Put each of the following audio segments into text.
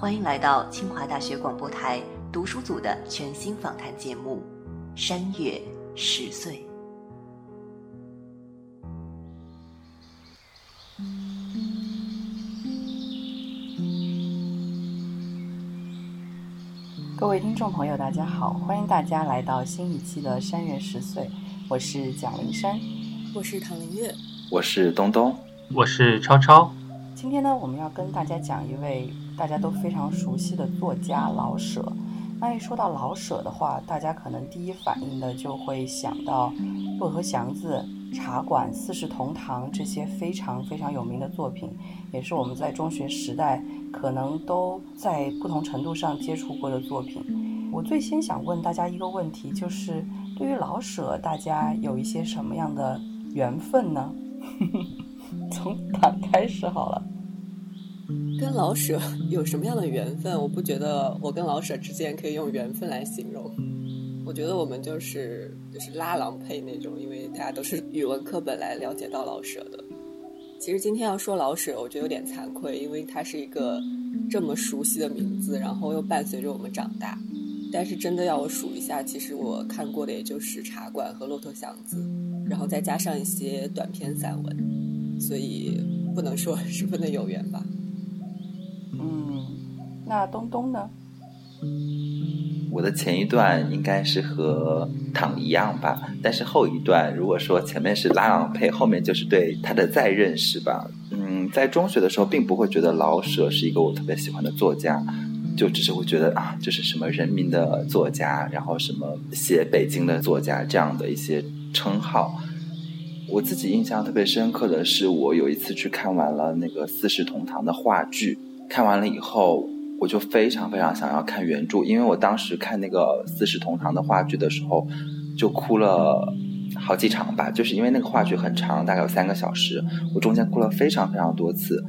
欢迎来到清华大学广播台读书组的全新访谈节目《山月十岁》。各位听众朋友，大家好，欢迎大家来到新一期的《山月十岁》，我是蒋灵山，我是唐林月，我是东东，我是超超。今天呢，我们要跟大家讲一位大家都非常熟悉的作家老舍。那一说到老舍的话，大家可能第一反应的就会想到《骆驼祥子》《茶馆》《四世同堂》这些非常非常有名的作品，也是我们在中学时代可能都在不同程度上接触过的作品。我最先想问大家一个问题，就是对于老舍，大家有一些什么样的缘分呢？从打开始好了。跟老舍有什么样的缘分？我不觉得我跟老舍之间可以用缘分来形容。我觉得我们就是就是拉郎配那种，因为大家都是语文课本来了解到老舍的。其实今天要说老舍，我觉得有点惭愧，因为他是一个这么熟悉的名字，然后又伴随着我们长大。但是真的要我数一下，其实我看过的也就是《茶馆》和《骆驼祥子》，然后再加上一些短篇散文，所以不能说十分的有缘吧。嗯，那东东呢？我的前一段应该是和躺一样吧，但是后一段如果说前面是拉郎配，后面就是对他的再认识吧。嗯，在中学的时候，并不会觉得老舍是一个我特别喜欢的作家，就只是会觉得啊，这是什么人民的作家，然后什么写北京的作家这样的一些称号。我自己印象特别深刻的是，我有一次去看完了那个《四世同堂》的话剧。看完了以后，我就非常非常想要看原著，因为我当时看那个《四世同堂》的话剧的时候，就哭了好几场吧。就是因为那个话剧很长，大概有三个小时，我中间哭了非常非常多次，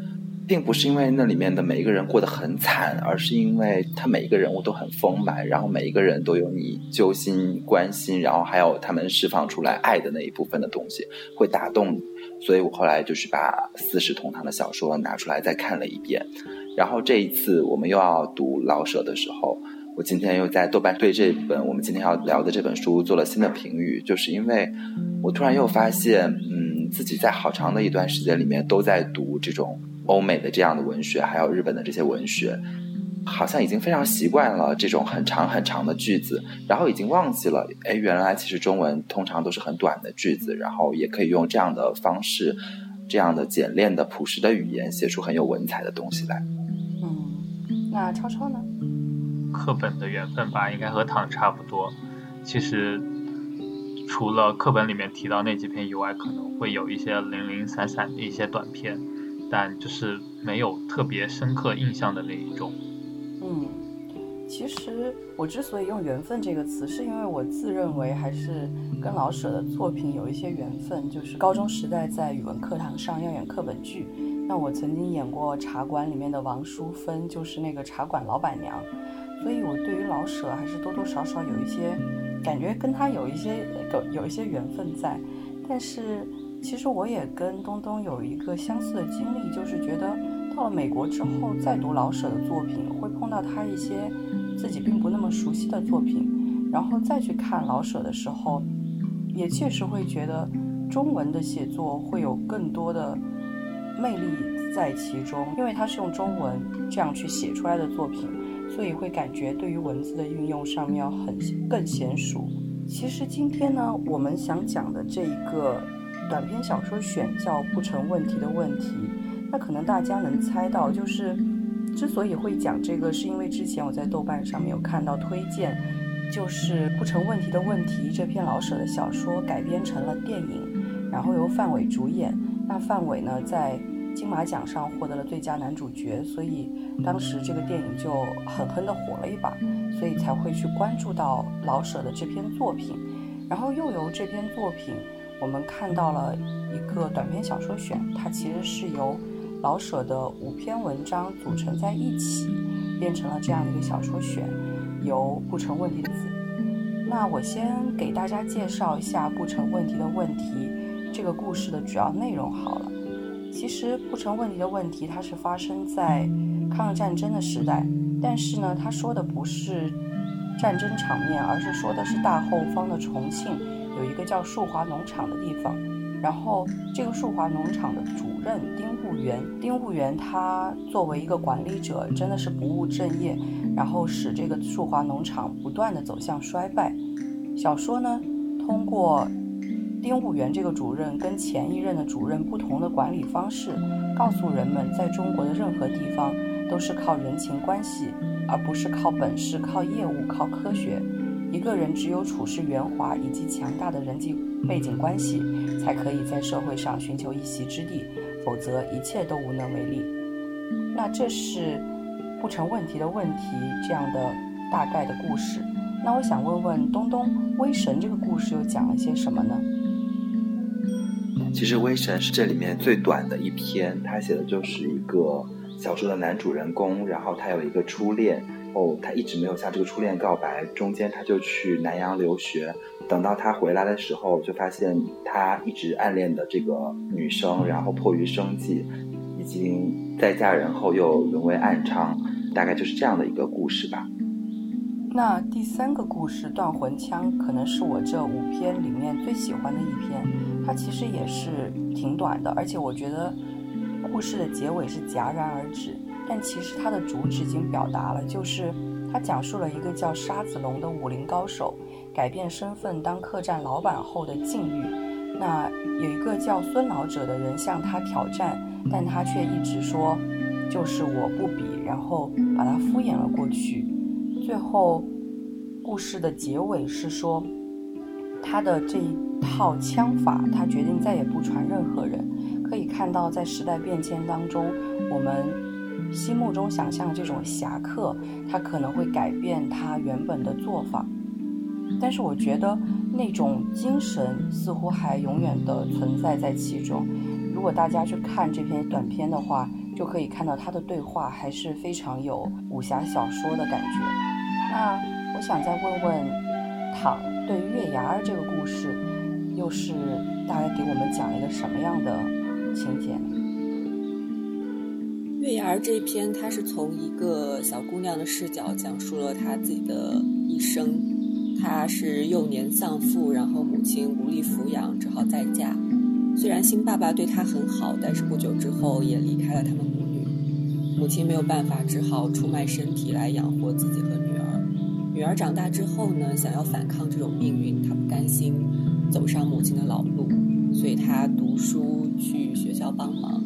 并不是因为那里面的每一个人过得很惨，而是因为他每一个人物都很丰满，然后每一个人都有你揪心、关心，然后还有他们释放出来爱的那一部分的东西，会打动你。所以我后来就是把《四世同堂》的小说拿出来再看了一遍。然后这一次我们又要读老舍的时候，我今天又在豆瓣对这本我们今天要聊的这本书做了新的评语，就是因为我突然又发现，嗯，自己在好长的一段时间里面都在读这种欧美的这样的文学，还有日本的这些文学，好像已经非常习惯了这种很长很长的句子，然后已经忘记了，哎，原来其实中文通常都是很短的句子，然后也可以用这样的方式，这样的简练的朴实的语言写出很有文采的东西来。那超超呢？课本的缘分吧，应该和唐差不多。其实除了课本里面提到那几篇以外，可能会有一些零零散散的一些短篇，但就是没有特别深刻印象的那一种。嗯，其实我之所以用“缘分”这个词，是因为我自认为还是跟老舍的作品有一些缘分。就是高中时代在语文课堂上要演课本剧。那我曾经演过《茶馆》里面的王淑芬，就是那个茶馆老板娘，所以我对于老舍还是多多少少有一些感觉，跟他有一些有有一些缘分在。但是其实我也跟东东有一个相似的经历，就是觉得到了美国之后再读老舍的作品，会碰到他一些自己并不那么熟悉的作品，然后再去看老舍的时候，也确实会觉得中文的写作会有更多的。魅力在其中，因为它是用中文这样去写出来的作品，所以会感觉对于文字的运用上面要很更娴熟。其实今天呢，我们想讲的这一个短篇小说选叫《不成问题的问题》，那可能大家能猜到，就是之所以会讲这个，是因为之前我在豆瓣上面有看到推荐，就是《不成问题的问题》这篇老舍的小说改编成了电影，然后由范伟主演。那范伟呢，在金马奖上获得了最佳男主角，所以当时这个电影就狠狠地火了一把，所以才会去关注到老舍的这篇作品。然后又由这篇作品，我们看到了一个短篇小说选，它其实是由老舍的五篇文章组成在一起，变成了这样的一个小说选，由不成问题的字。那我先给大家介绍一下不成问题的问题这个故事的主要内容好了。其实不成问题的问题，它是发生在抗日战争的时代，但是呢，他说的不是。战争场面，而是说的是大后方的重庆有一个叫树华农场的地方，然后这个树华农场的主任丁务元，丁务元他作为一个管理者，真的是不务正业，然后使这个树华农场不断的走向衰败。小说呢，通过丁务元这个主任跟前一任的主任不同的管理方式，告诉人们，在中国的任何地方都是靠人情关系。而不是靠本事、靠业务、靠科学。一个人只有处事圆滑以及强大的人际背景关系，才可以在社会上寻求一席之地，否则一切都无能为力。那这是不成问题的问题这样的大概的故事。那我想问问东东，《威神》这个故事又讲了些什么呢？其实《威神》是这里面最短的一篇，他写的就是一个。小说的男主人公，然后他有一个初恋，哦，他一直没有向这个初恋告白，中间他就去南洋留学，等到他回来的时候，就发现他一直暗恋的这个女生，然后迫于生计，已经在嫁人后又沦为暗娼，大概就是这样的一个故事吧。那第三个故事《断魂枪》可能是我这五篇里面最喜欢的一篇，它其实也是挺短的，而且我觉得。故事的结尾是戛然而止，但其实它的主旨已经表达了，就是它讲述了一个叫沙子龙的武林高手改变身份当客栈老板后的境遇。那有一个叫孙老者的人向他挑战，但他却一直说就是我不比，然后把他敷衍了过去。最后，故事的结尾是说他的这一套枪法，他决定再也不传任何人。可以看到，在时代变迁当中，我们心目中想象的这种侠客，他可能会改变他原本的做法。但是，我觉得那种精神似乎还永远的存在在其中。如果大家去看这篇短片的话，就可以看到他的对话还是非常有武侠小说的感觉。那我想再问问唐，对月牙儿这个故事，又是大概给我们讲了一个什么样的？情节呢。月牙儿这一篇，它是从一个小姑娘的视角讲述了她自己的一生。她是幼年丧父，然后母亲无力抚养，只好再嫁。虽然新爸爸对她很好，但是不久之后也离开了他们母女。母亲没有办法，只好出卖身体来养活自己和女儿。女儿长大之后呢，想要反抗这种命运，她不甘心走上母亲的老路，所以她读书去。学校帮忙，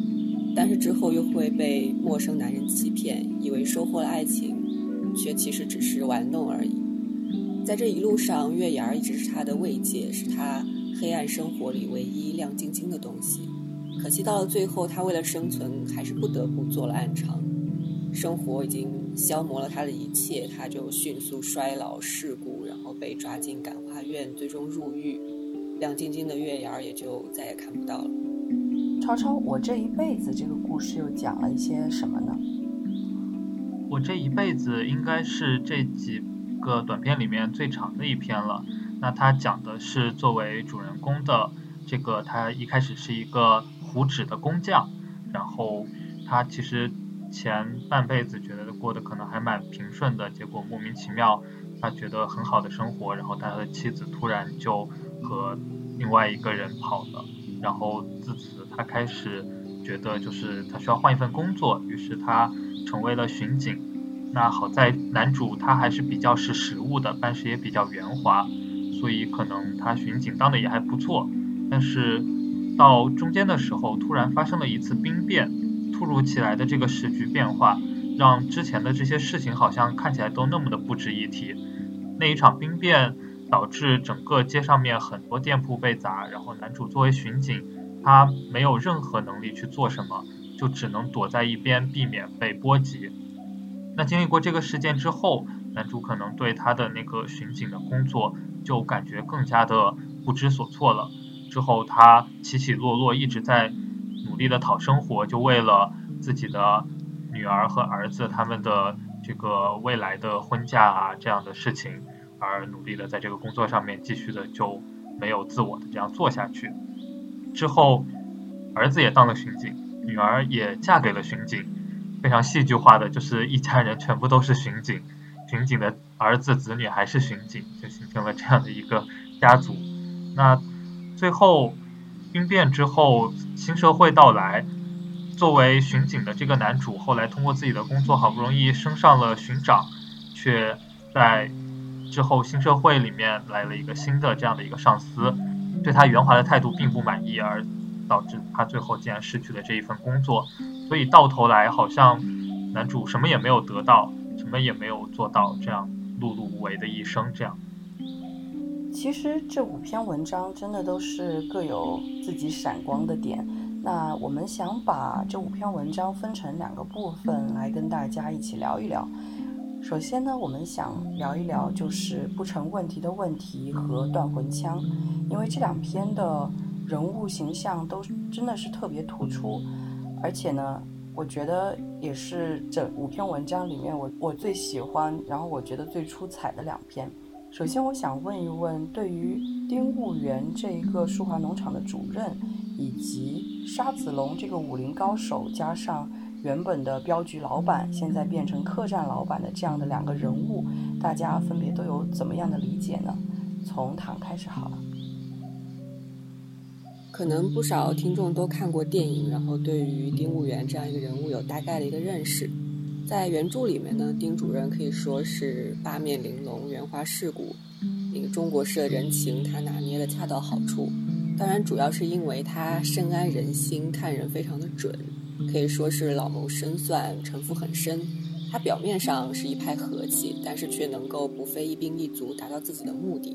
但是之后又会被陌生男人欺骗，以为收获了爱情，却其实只是玩弄而已。在这一路上，月牙一直是她的慰藉，是她黑暗生活里唯一亮晶晶的东西。可惜到了最后，他为了生存，还是不得不做了暗娼。生活已经消磨了他的一切，他就迅速衰老世故，然后被抓进感化院，最终入狱。亮晶晶的月牙儿也就再也看不到了。超超，我这一辈子这个故事又讲了一些什么呢？我这一辈子应该是这几个短片里面最长的一篇了。那它讲的是作为主人公的这个，他一开始是一个糊纸的工匠，然后他其实前半辈子觉得过得可能还蛮平顺的，结果莫名其妙他觉得很好的生活，然后他的妻子突然就和另外一个人跑了。然后自此，他开始觉得就是他需要换一份工作，于是他成为了巡警。那好在男主他还是比较识时务的，办事也比较圆滑，所以可能他巡警当的也还不错。但是到中间的时候，突然发生了一次兵变，突如其来的这个时局变化，让之前的这些事情好像看起来都那么的不值一提。那一场兵变。导致整个街上面很多店铺被砸，然后男主作为巡警，他没有任何能力去做什么，就只能躲在一边，避免被波及。那经历过这个事件之后，男主可能对他的那个巡警的工作就感觉更加的不知所措了。之后他起起落落，一直在努力的讨生活，就为了自己的女儿和儿子他们的这个未来的婚嫁啊这样的事情而努力的在这个工作上面继续的就没有自我的这样做下去。之后儿子也当了巡警，女儿也嫁给了巡警，非常戏剧化的就是一家人全部都是巡警，巡警的儿子子女还是巡警，就形成了这样的一个家族。那最后兵变之后，新社会到来，作为巡警的这个男主，后来通过自己的工作，好不容易升上了巡长，却在之后新社会里面来了一个新的这样的一个上司，对他圆滑的态度并不满意，而导致他最后竟然失去了这一份工作。所以到头来，好像男主什么也没有得到，什么也没有做到，这样碌碌无为的一生，这样。其实这五篇文章真的都是各有自己闪光的点。那我们想把这五篇文章分成两个部分来跟大家一起聊一聊。首先呢，我们想聊一聊就是不成问题的问题和断魂枪，因为这两篇的人物形象都真的是特别突出，而且呢，我觉得也是这五篇文章里面我我最喜欢，然后我觉得最出彩的两篇。首先，我想问一问，对于丁务元这一个舒华农场的主任，以及沙子龙这个武林高手，加上原本的镖局老板，现在变成客栈老板的这样的两个人物，大家分别都有怎么样的理解呢？从唐开始好了。可能不少听众都看过电影，然后对于丁务元这样一个人物有大概的一个认识。在原著里面呢，丁主任可以说是八面玲珑、圆滑世故，那个中国式的人情他拿捏的恰到好处。当然，主要是因为他深谙人心，看人非常的准，可以说是老谋深算、城府很深。他表面上是一派和气，但是却能够不费一兵一卒达到自己的目的。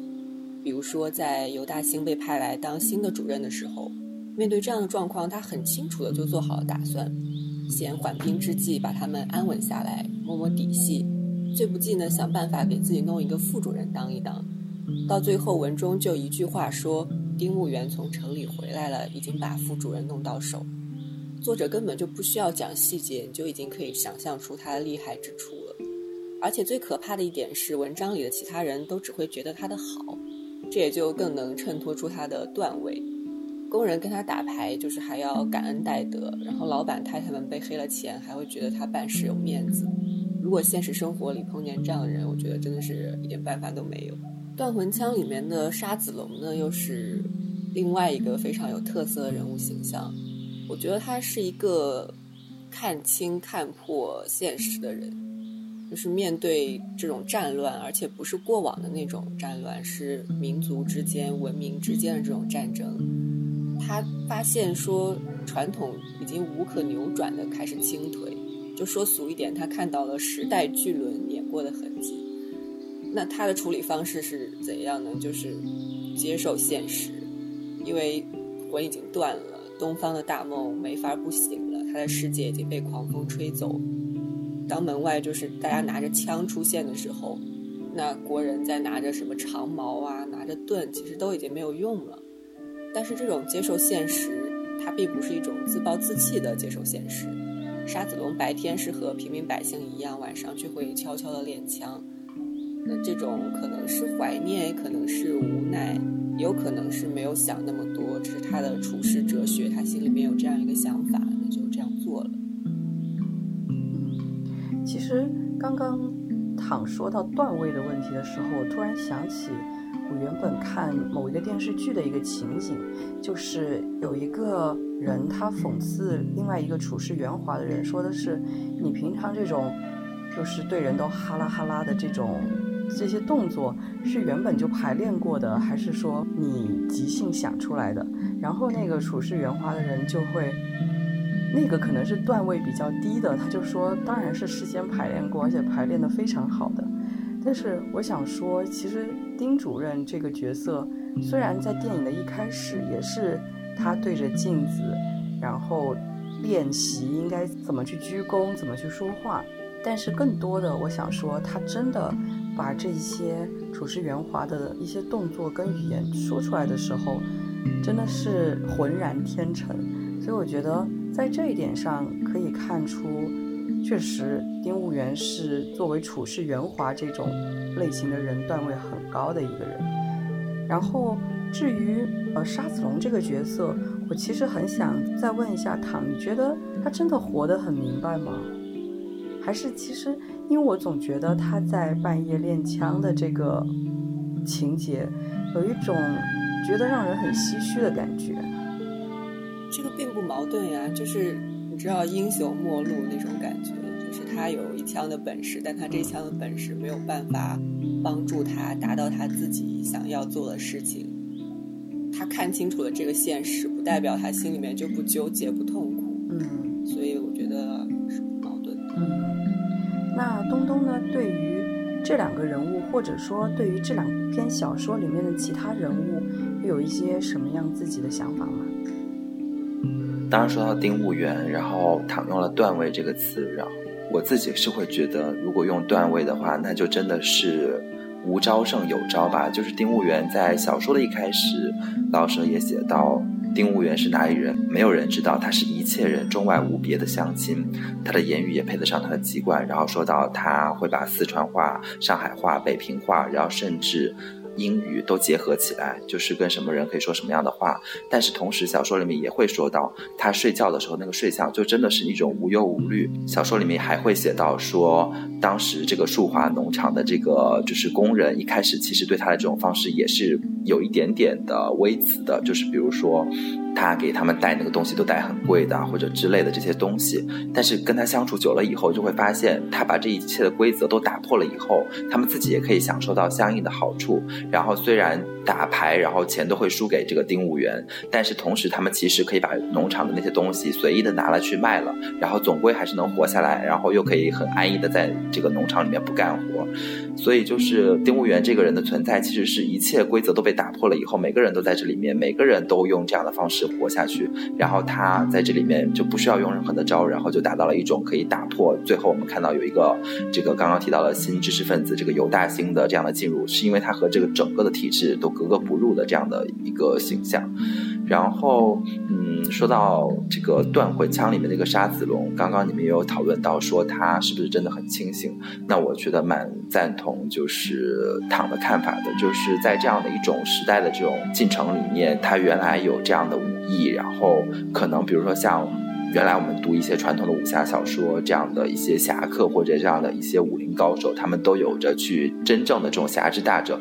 比如说，在尤大兴被派来当新的主任的时候，面对这样的状况，他很清楚的就做好了打算。先缓兵之计，把他们安稳下来，摸摸底细。最不济呢，想办法给自己弄一个副主任当一当。到最后，文中就一句话说：“丁务员从城里回来了，已经把副主任弄到手。”作者根本就不需要讲细节，你就已经可以想象出他的厉害之处了。而且最可怕的一点是，文章里的其他人都只会觉得他的好，这也就更能衬托出他的段位。工人跟他打牌，就是还要感恩戴德；然后老板太太们被黑了钱，还会觉得他办事有面子。如果现实生活里碰见这样的人，我觉得真的是一点办法都没有。断魂枪里面的沙子龙呢，又是另外一个非常有特色的人物形象。我觉得他是一个看清看破现实的人，就是面对这种战乱，而且不是过往的那种战乱，是民族之间、文明之间的这种战争。他发现说，传统已经无可扭转的开始倾颓。就说俗一点，他看到了时代巨轮碾过的痕迹。那他的处理方式是怎样呢？就是接受现实，因为魂已经断了，东方的大梦没法不醒了。他的世界已经被狂风吹走。当门外就是大家拿着枪出现的时候，那国人在拿着什么长矛啊，拿着盾，其实都已经没有用了。但是这种接受现实，它并不是一种自暴自弃的接受现实。沙子龙白天是和平民百姓一样，晚上却会悄悄的练枪。那这种可能是怀念，也可能是无奈，也有可能是没有想那么多，只是他的处世哲学，他心里面有这样一个想法，那就这样做了。其实刚刚躺说到段位的问题的时候，我突然想起。我原本看某一个电视剧的一个情景，就是有一个人他讽刺另外一个处事圆滑的人，说的是你平常这种就是对人都哈拉哈拉的这种这些动作是原本就排练过的，还是说你即兴想出来的？然后那个处事圆滑的人就会，那个可能是段位比较低的，他就说当然是事先排练过，而且排练的非常好的。但是我想说，其实丁主任这个角色，虽然在电影的一开始也是他对着镜子，然后练习应该怎么去鞠躬，怎么去说话。但是更多的，我想说，他真的把这些处事圆滑的一些动作跟语言说出来的时候，真的是浑然天成。所以我觉得在这一点上可以看出，确实丁务元是作为处事圆滑这种类型的人段位很高的一个人。然后至于呃沙子龙这个角色，我其实很想再问一下唐，你觉得他真的活得很明白吗？还是其实，因为我总觉得他在半夜练枪的这个情节，有一种觉得让人很唏嘘的感觉。这个并不矛盾呀，就是你知道英雄末路那种感觉，就是他有一枪的本事，但他这一枪的本事没有办法帮助他达到他自己想要做的事情。他看清楚了这个现实，不代表他心里面就不纠结、不痛苦。嗯，所以我觉得是不矛盾的。嗯。那东东呢？对于这两个人物，或者说对于这两篇小说里面的其他人物，有一些什么样自己的想法吗？当然说到丁务元，然后倘用了“段位”这个词，然后我自己是会觉得，如果用“段位”的话，那就真的是无招胜有招吧。就是丁务元在小说的一开始，老舍也写到。丁务元是哪里人？没有人知道。他是一切人中外无别的乡亲。他的言语也配得上他的籍贯。然后说到他会把四川话、上海话、北平话，然后甚至。英语都结合起来，就是跟什么人可以说什么样的话。但是同时，小说里面也会说到，他睡觉的时候那个睡相，就真的是一种无忧无虑。小说里面还会写到说，当时这个树华农场的这个就是工人，一开始其实对他的这种方式也是有一点点的微词的，就是比如说。他给他们带那个东西都带很贵的，或者之类的这些东西。但是跟他相处久了以后，就会发现他把这一切的规则都打破了以后，他们自己也可以享受到相应的好处。然后虽然打牌，然后钱都会输给这个丁务员，但是同时他们其实可以把农场的那些东西随意的拿了去卖了，然后总归还是能活下来，然后又可以很安逸的在这个农场里面不干活。所以就是丁务员这个人的存在，其实是一切规则都被打破了以后，每个人都在这里面，每个人都用这样的方式。活下去，然后他在这里面就不需要用任何的招，然后就达到了一种可以打破。最后我们看到有一个这个刚刚提到的新知识分子这个尤大兴的这样的进入，是因为他和这个整个的体制都格格不入的这样的一个形象。然后，嗯，说到这个断魂枪里面那个沙子龙，刚刚你们也有讨论到说他是不是真的很清醒？那我觉得蛮赞同，就是唐的看法的，就是在这样的一种时代的这种进程里面，他原来有这样的武艺，然后可能比如说像原来我们读一些传统的武侠小说这样的一些侠客或者这样的一些武林高手，他们都有着去真正的这种侠之大者。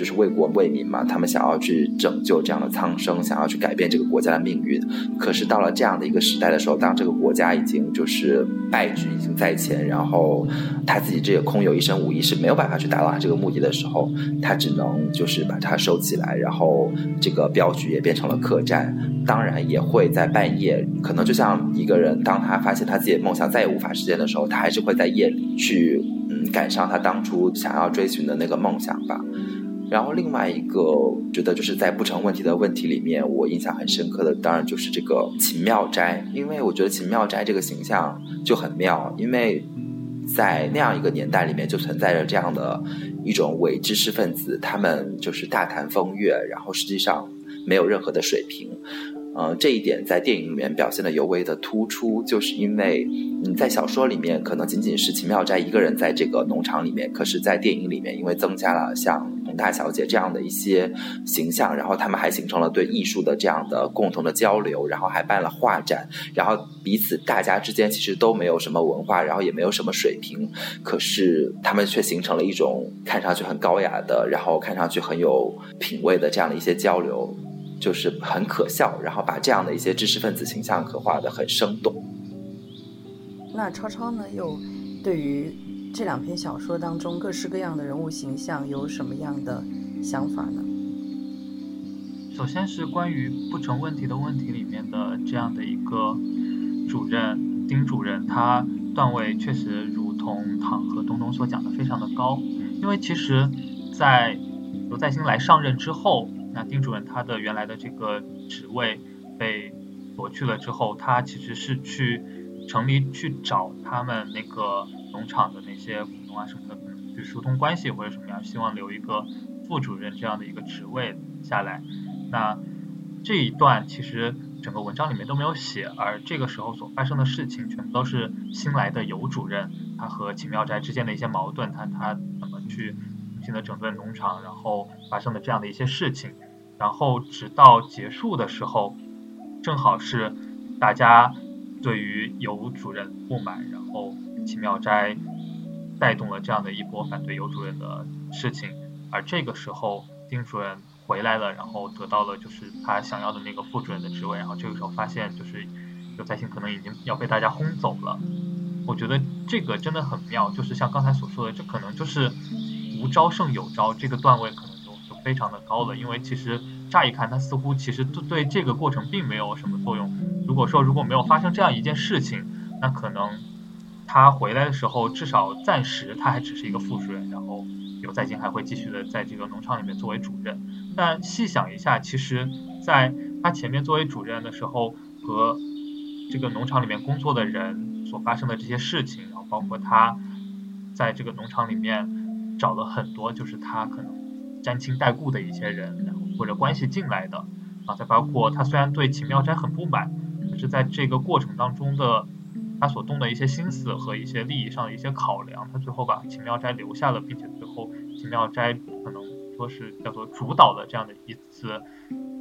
就是为国为民嘛，他们想要去拯救这样的苍生，想要去改变这个国家的命运。可是到了这样的一个时代的时候，当这个国家已经就是败局已经在前，然后他自己这个空有一身武艺是没有办法去达到他这个目的的时候，他只能就是把它收起来，然后这个镖局也变成了客栈。当然也会在半夜，可能就像一个人，当他发现他自己的梦想再也无法实现的时候，他还是会在夜里去嗯赶上他当初想要追寻的那个梦想吧。然后另外一个觉得就是在不成问题的问题里面，我印象很深刻的，当然就是这个秦妙斋，因为我觉得秦妙斋这个形象就很妙，因为在那样一个年代里面，就存在着这样的一种伪知识分子，他们就是大谈风月，然后实际上没有任何的水平。嗯，这一点在电影里面表现的尤为的突出，就是因为嗯，在小说里面可能仅仅是秦妙斋一个人在这个农场里面，可是，在电影里面，因为增加了像洪大小姐这样的一些形象，然后他们还形成了对艺术的这样的共同的交流，然后还办了画展，然后彼此大家之间其实都没有什么文化，然后也没有什么水平，可是他们却形成了一种看上去很高雅的，然后看上去很有品味的这样的一些交流。就是很可笑，然后把这样的一些知识分子形象刻画的很生动。那超超呢？又对于这两篇小说当中各式各样的人物形象有什么样的想法呢？首先是关于不成问题的问题里面的这样的一个主任丁主任，他段位确实如同唐和东东所讲的非常的高，因为其实，在刘在兴来上任之后。那丁主任他的原来的这个职位被夺去了之后，他其实是去城里去找他们那个农场的那些股东啊什么的，去疏通关系或者什么样，希望留一个副主任这样的一个职位下来。那这一段其实整个文章里面都没有写，而这个时候所发生的事情，全部都是新来的尤主任他和秦妙斋之间的一些矛盾，他他怎么去重新的整顿农场，然后发生的这样的一些事情，然后直到结束的时候，正好是大家对于尤主任不满，然后奇妙斋带动了这样的一波反对尤主任的事情，而这个时候丁主任。回来了，然后得到了就是他想要的那个副主任的职位，然后这个时候发现就是刘在兴可能已经要被大家轰走了。我觉得这个真的很妙，就是像刚才所说的，这可能就是无招胜有招，这个段位可能就就非常的高了。因为其实乍一看，他似乎其实对对这个过程并没有什么作用。如果说如果没有发生这样一件事情，那可能他回来的时候至少暂时他还只是一个副主任，然后。刘在金还会继续的在这个农场里面作为主任，但细想一下，其实在他前面作为主任的时候，和这个农场里面工作的人所发生的这些事情，然后包括他在这个农场里面找了很多就是他可能沾亲带故的一些人，然后或者关系进来的，啊，再包括他虽然对秦妙斋很不满，可是在这个过程当中的。他所动的一些心思和一些利益上的一些考量，他最后把秦妙斋留下了，并且最后秦妙斋可能说是叫做主导的这样的一次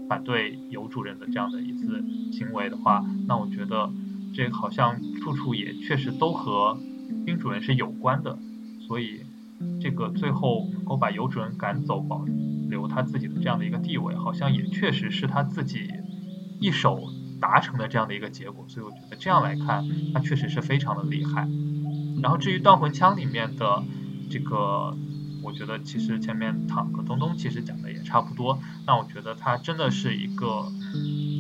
反对尤主任的这样的一次行为的话，那我觉得这好像处处也确实都和丁主任是有关的，所以这个最后能够把尤主任赶走，保留他自己的这样的一个地位，好像也确实是他自己一手。达成的这样的一个结果，所以我觉得这样来看，他确实是非常的厉害。然后至于断魂枪里面的这个，我觉得其实前面唐和东东其实讲的也差不多。那我觉得他真的是一个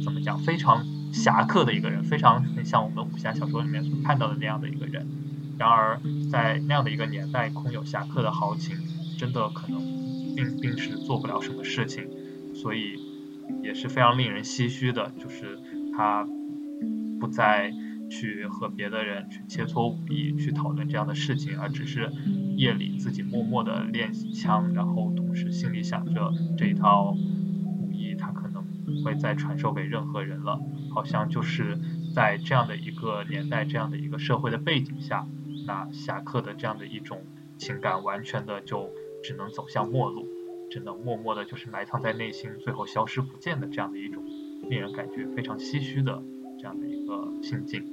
怎么讲，非常侠客的一个人，非常很像我们武侠小说里面所看到的那样的一个人。然而在那样的一个年代，空有侠客的豪情，真的可能并并是做不了什么事情，所以也是非常令人唏嘘的，就是。他不再去和别的人去切磋武艺，去讨论这样的事情，而只是夜里自己默默的练习枪，然后同时心里想着这一套武艺，他可能会再传授给任何人了。好像就是在这样的一个年代、这样的一个社会的背景下，那侠客的这样的一种情感，完全的就只能走向末路，只能默默的，就是埋藏在内心，最后消失不见的这样的一种。令人感觉非常唏嘘的这样的一个心境。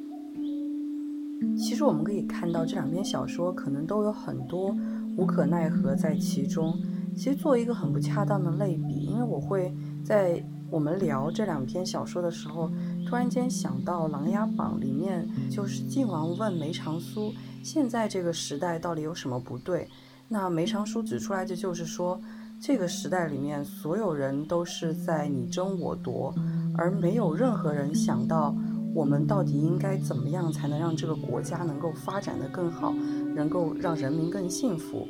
其实我们可以看到，这两篇小说可能都有很多无可奈何在其中。其实做一个很不恰当的类比，因为我会在我们聊这两篇小说的时候，突然间想到《琅琊榜》里面，就是晋王问梅长苏，现在这个时代到底有什么不对？那梅长苏指出来的就是说。这个时代里面，所有人都是在你争我夺，而没有任何人想到我们到底应该怎么样才能让这个国家能够发展的更好，能够让人民更幸福。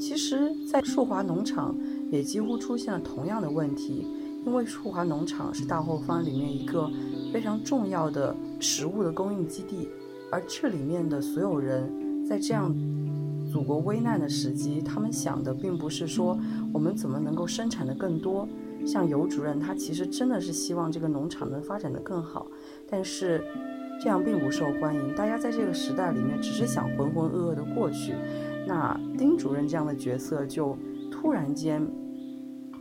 其实，在树华农场也几乎出现了同样的问题，因为树华农场是大后方里面一个非常重要的食物的供应基地，而这里面的所有人在这样。祖国危难的时机，他们想的并不是说我们怎么能够生产的更多。像尤主任，他其实真的是希望这个农场能发展的更好，但是这样并不受欢迎。大家在这个时代里面，只是想浑浑噩噩的过去。那丁主任这样的角色就突然间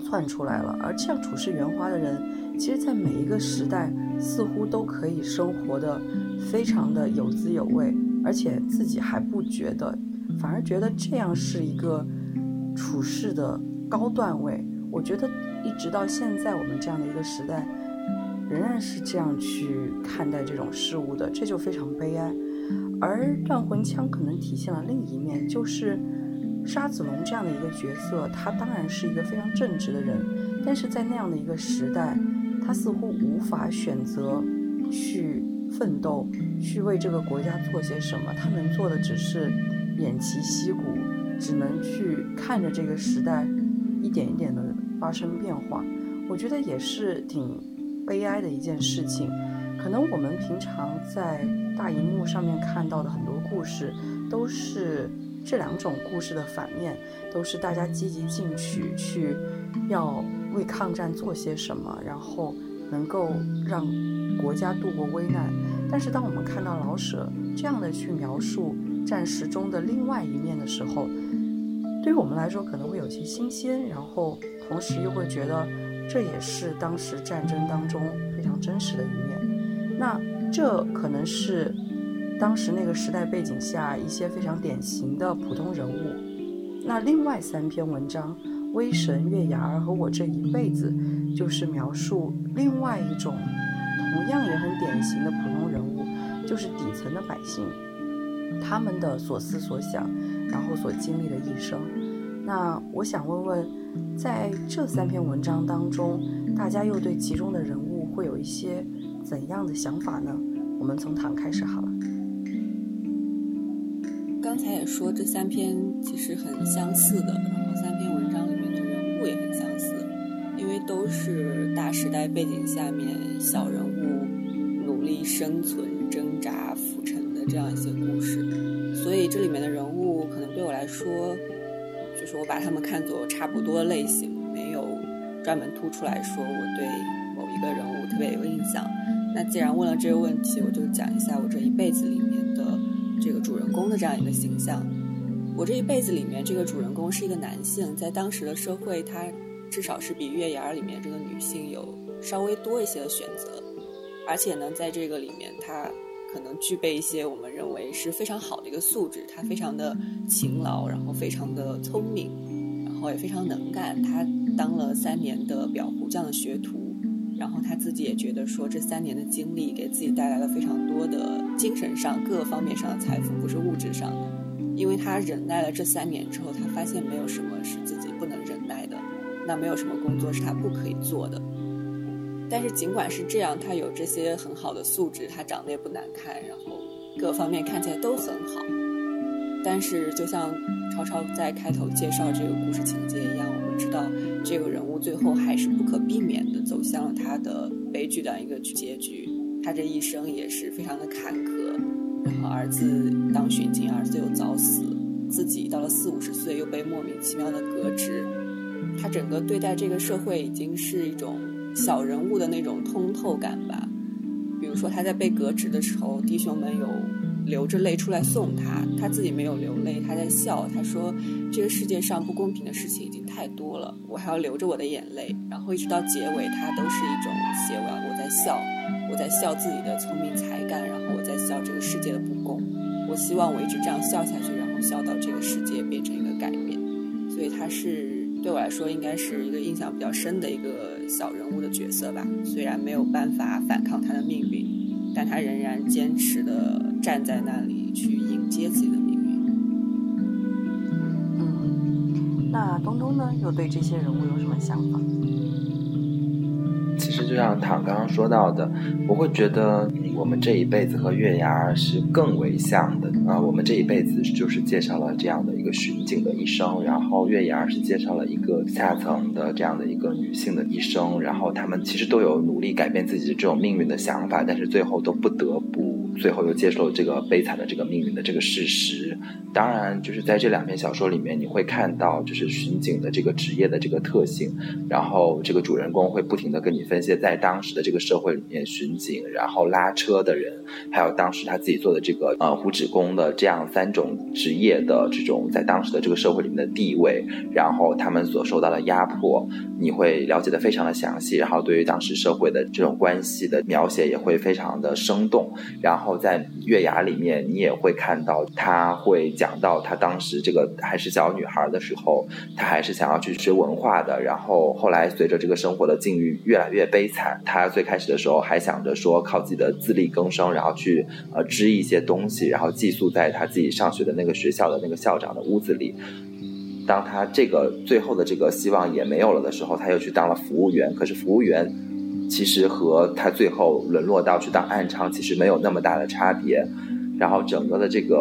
窜出来了。而这样处事圆滑的人，其实在每一个时代似乎都可以生活的非常的有滋有味，而且自己还不觉得。反而觉得这样是一个处事的高段位。我觉得一直到现在，我们这样的一个时代，仍然是这样去看待这种事物的，这就非常悲哀。而断魂枪可能体现了另一面，就是沙子龙这样的一个角色，他当然是一个非常正直的人，但是在那样的一个时代，他似乎无法选择去奋斗，去为这个国家做些什么，他能做的只是。偃旗息鼓，只能去看着这个时代一点一点的发生变化。我觉得也是挺悲哀的一件事情。可能我们平常在大荧幕上面看到的很多故事，都是这两种故事的反面，都是大家积极进取，去要为抗战做些什么，然后能够让国家度过危难。但是当我们看到老舍这样的去描述战时中的另外一面的时候，对于我们来说可能会有些新鲜，然后同时又会觉得这也是当时战争当中非常真实的一面。那这可能是当时那个时代背景下一些非常典型的普通人物。那另外三篇文章《威神》《月牙儿》和《我这一辈子》，就是描述另外一种。同样也很典型的普通人物，就是底层的百姓，他们的所思所想，然后所经历的一生。那我想问问，在这三篇文章当中，大家又对其中的人物会有一些怎样的想法呢？我们从唐开始好了。刚才也说这三篇其实很相似的，都是大时代背景下面小人物努力。生存、挣扎、浮沉的这样一些故事，所以这里面的人物可能对我来说，就是我把他们看作差不多类型，没有专门突出来说我对某一个人物特别有印象。那既然问了这个问题，我就讲一下我这一辈子里面的这个主人公的这样一个形象。我这一辈子里面这个主人公是一个男性，在当时的社会，他至少是比月牙里面这个女性有稍微多一些的选择。而且呢，在这个里面，她可能具备一些我们认为是非常好的一个素质。她非常的勤劳，然后非常的聪明，然后也非常能干。她当了三年的裱糊匠的学徒，然后她自己也觉得说，这三年的经历给自己带来了非常多的精神上各方面上的财富，不是物质上的。因为她忍耐了这三年之后，她发现没有什么是自己不能，那没有什么工作是他不可以做的。但是尽管是这样，他有这些很好的素质，他长得也不难看，然后各方面看起来都很好。但是就像超超在开头介绍这个故事情节一样，我们知道这个人物最后还是不可避免的走向了他的悲剧的一个结局。他这一生也是非常的坎坷，然后儿子当巡警，儿子又早死，自己到了四五十岁又被莫名其妙的革职。他整个对待这个社会已经是一种。小人物的那种通透感吧，比如说他在被革职的时候，弟兄们有流着泪出来送他，他自己没有流泪，他在笑。他说：“这个世界上不公平的事情已经太多了，我还要流着我的眼泪。”然后一直到结尾，他都是一种写完我在笑，我在笑自己的聪明才干，然后我在笑这个世界的不公。我希望我一直这样笑下去，然后笑到这个世界变成一个改变。所以他是。对我来说，应该是一个印象比较深的一个小人物的角色吧。虽然没有办法反抗他的命运，但他仍然坚持的站在那里去迎接自己的命运。嗯，那东东呢？又对这些人物有什么想法？其实就像唐刚刚说到的，我会觉得我们这一辈子和月牙是更为像的啊。我们这一辈子就是介绍了这样的一个巡警的一生，然后月牙是介绍了一个下层的这样的一个女性的一生，然后他们其实都有努力改变自己的这种命运的想法，但是最后都不得不。最后又接受了这个悲惨的这个命运的这个事实。当然，就是在这两篇小说里面，你会看到就是巡警的这个职业的这个特性。然后这个主人公会不停的跟你分析，在当时的这个社会里面，巡警、然后拉车的人，还有当时他自己做的这个呃胡纸工的这样三种职业的这种在当时的这个社会里面的地位，然后他们所受到的压迫，你会了解的非常的详细。然后对于当时社会的这种关系的描写也会非常的生动。然后在月牙里面，你也会看到他会讲到他当时这个还是小女孩的时候，他还是想要去学文化的。然后后来随着这个生活的境遇越来越悲惨，他最开始的时候还想着说靠自己的自力更生，然后去呃织一些东西，然后寄宿在他自己上学的那个学校的那个校长的屋子里。当他这个最后的这个希望也没有了的时候，他又去当了服务员。可是服务员。其实和他最后沦落到去当暗娼，其实没有那么大的差别。然后整个的这个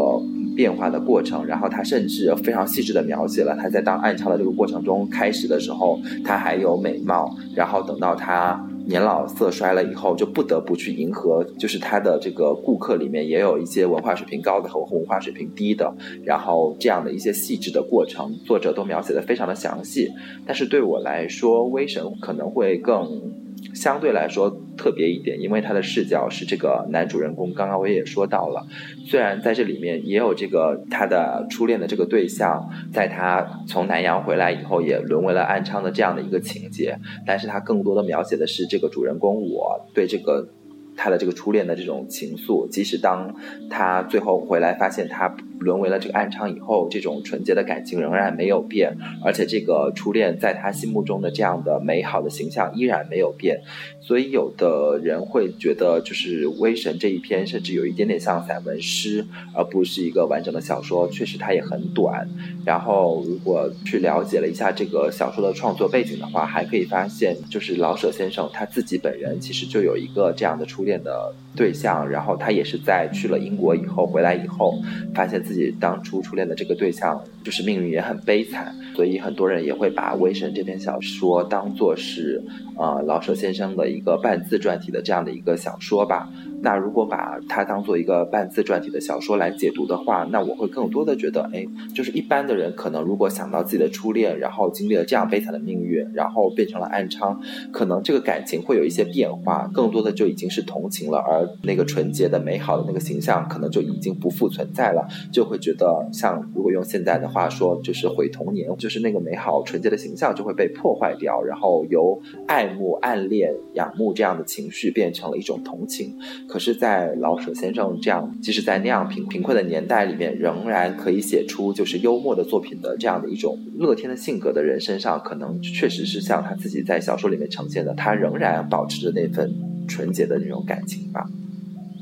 变化的过程，然后他甚至非常细致的描写了他在当暗娼的这个过程中，开始的时候他还有美貌，然后等到他年老色衰了以后，就不得不去迎合，就是他的这个顾客里面也有一些文化水平高的和文化水平低的，然后这样的一些细致的过程，作者都描写的非常的详细。但是对我来说，威神可能会更。相对来说特别一点，因为他的视角是这个男主人公。刚刚我也说到了，虽然在这里面也有这个他的初恋的这个对象，在他从南阳回来以后，也沦为了暗娼的这样的一个情节，但是他更多的描写的是这个主人公我对这个。他的这个初恋的这种情愫，即使当他最后回来发现他沦为了这个暗娼以后，这种纯洁的感情仍然没有变，而且这个初恋在他心目中的这样的美好的形象依然没有变。所以有的人会觉得，就是《威神》这一篇甚至有一点点像散文诗，而不是一个完整的小说。确实，它也很短。然后，如果去了解了一下这个小说的创作背景的话，还可以发现，就是老舍先生他自己本人其实就有一个这样的初恋的对象。然后他也是在去了英国以后回来以后，发现自自己当初初恋的这个对象就是命运也很悲惨。所以很多人也会把《威神》这篇小说当作是呃老舍先生的一个半自传体的这样的一个小说吧。那如果把它当做一个半自传体的小说来解读的话，那我会更多的觉得，哎，就是一般的人可能如果想到自己的初恋，然后经历了这样悲惨的命运，然后变成了暗娼，可能这个感情会有一些变化，更多的就已经是同情了，而那个纯洁的、美好的那个形象可能就已经不复存在了，就会觉得像如果用现在的话说，就是毁童年，就是那个美好纯洁的形象就会被破坏掉，然后由爱慕、暗恋、仰慕这样的情绪变成了一种同情。可是，在老舍先生这样，即使在那样贫贫困的年代里面，仍然可以写出就是幽默的作品的这样的一种乐天的性格的人身上，可能确实是像他自己在小说里面呈现的，他仍然保持着那份纯洁的那种感情吧。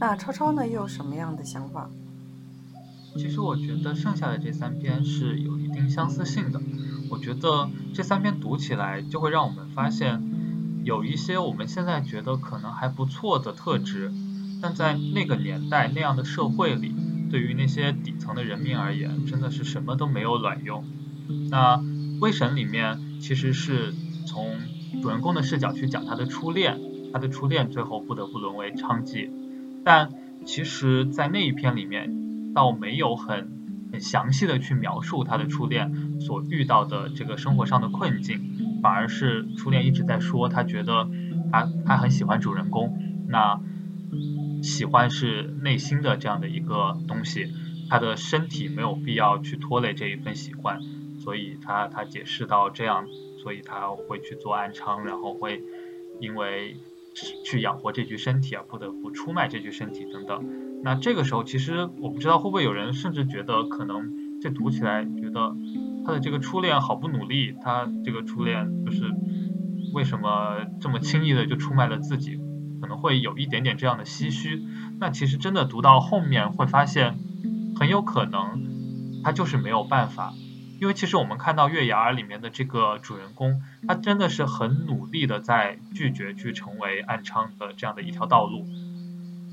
那超超呢，又有什么样的想法？其实我觉得剩下的这三篇是有一定相似性的。我觉得这三篇读起来，就会让我们发现有一些我们现在觉得可能还不错的特质。但在那个年代那样的社会里，对于那些底层的人民而言，真的是什么都没有卵用。那《微神》里面其实是从主人公的视角去讲他的初恋，他的初恋最后不得不沦为娼妓。但其实，在那一篇里面，倒没有很很详细的去描述他的初恋所遇到的这个生活上的困境，反而是初恋一直在说，他觉得他他很喜欢主人公。那喜欢是内心的这样的一个东西，他的身体没有必要去拖累这一份喜欢，所以他他解释到这样，所以他会去做暗娼，然后会因为去养活这具身体而不得不出卖这具身体等等。那这个时候其实我不知道会不会有人甚至觉得可能这读起来觉得他的这个初恋好不努力，他这个初恋就是为什么这么轻易的就出卖了自己？可能会有一点点这样的唏嘘，那其实真的读到后面会发现，很有可能他就是没有办法，因为其实我们看到《月牙》里面的这个主人公，他真的是很努力的在拒绝去成为暗娼的这样的一条道路，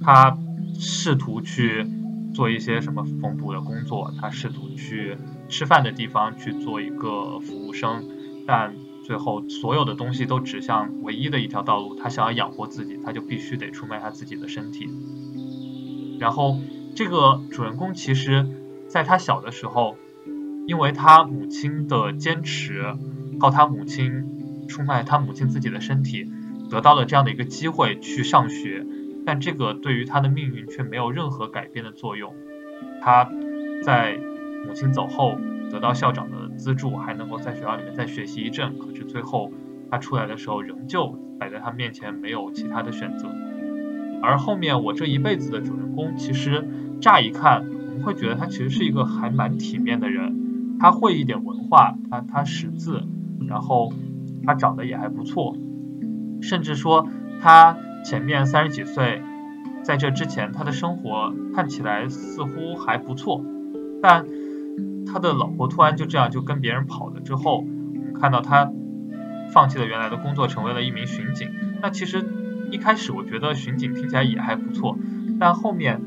他试图去做一些什么缝补的工作，他试图去吃饭的地方去做一个服务生，但。最后，所有的东西都指向唯一的一条道路。他想要养活自己，他就必须得出卖他自己的身体。然后，这个主人公其实，在他小的时候，因为他母亲的坚持，靠他母亲出卖他母亲自己的身体，得到了这样的一个机会去上学。但这个对于他的命运却没有任何改变的作用。他在母亲走后。得到校长的资助，还能够在学校里面再学习一阵。可是最后他出来的时候，仍旧摆在他面前没有其他的选择。而后面我这一辈子的主人公，其实乍一看我们会觉得他其实是一个还蛮体面的人，他会一点文化，他他识字，然后他长得也还不错，甚至说他前面三十几岁，在这之前他的生活看起来似乎还不错，但。他的老婆突然就这样就跟别人跑了之后，我们看到他放弃了原来的工作，成为了一名巡警。那其实一开始我觉得巡警听起来也还不错，但后面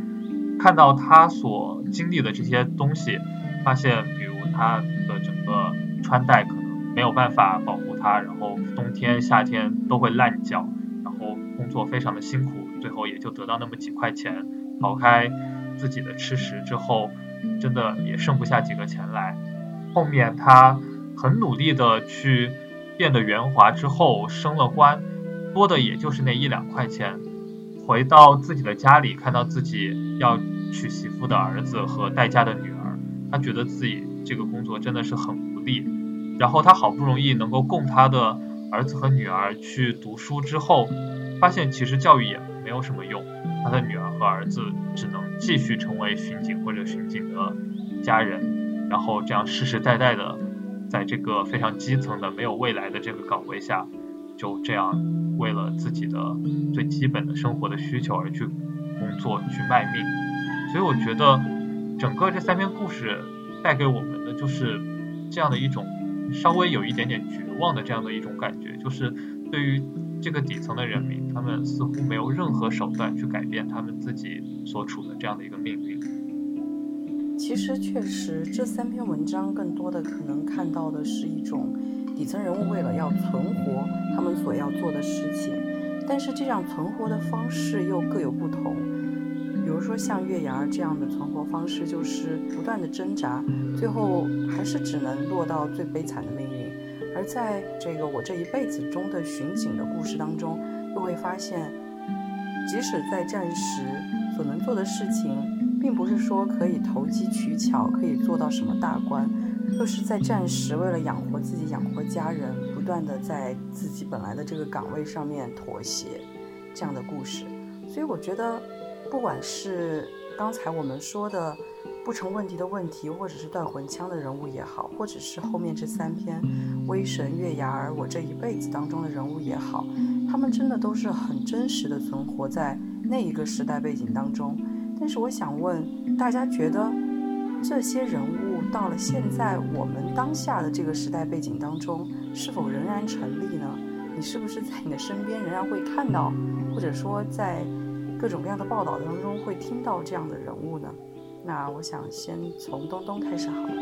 看到他所经历的这些东西，发现比如他的整个穿戴可能没有办法保护他，然后冬天夏天都会烂脚，然后工作非常的辛苦，最后也就得到那么几块钱，刨开自己的吃食之后，真的也剩不下几个钱来。后面他很努力的去变得圆滑之后升了官，多的也就是那一两块钱。回到自己的家里，看到自己要娶媳妇的儿子和待嫁的女儿，他觉得自己这个工作真的是很无力。然后他好不容易能够供他的儿子和女儿去读书之后，发现其实教育也没有什么用，他的女儿和儿子只能继续成为巡警或者巡警的家人，然后这样世世代代的在这个非常基层的没有未来的这个岗位下，就这样为了自己的最基本的生活的需求而去工作去卖命。所以我觉得整个这三篇故事带给我们的就是这样的一种。稍微有一点点绝望的这样的一种感觉，就是对于这个底层的人民，他们似乎没有任何手段去改变他们自己所处的这样的一个命运。其实，确实，这三篇文章更多的可能看到的是一种底层人物为了要存活，他们所要做的事情，但是这样存活的方式又各有不同。比如说像月牙儿这样的存活方式，就是不断的挣扎，最后还是只能落到最悲惨的命运。而在这个我这一辈子中的巡警的故事当中，又会发现，即使在战时所能做的事情，并不是说可以投机取巧，可以做到什么大官，就是在战时为了养活自己、养活家人，不断的在自己本来的这个岗位上面妥协，这样的故事。所以我觉得。不管是刚才我们说的不成问题的问题，或者是断魂枪的人物也好，或者是后面这三篇威神月牙儿我这一辈子当中的人物也好，他们真的都是很真实的存活在那一个时代背景当中。但是我想问大家，觉得这些人物到了现在我们当下的这个时代背景当中，是否仍然成立呢？你是不是在你的身边仍然会看到，或者说在？各种各样的报道当中会听到这样的人物呢，那我想先从东东开始好了。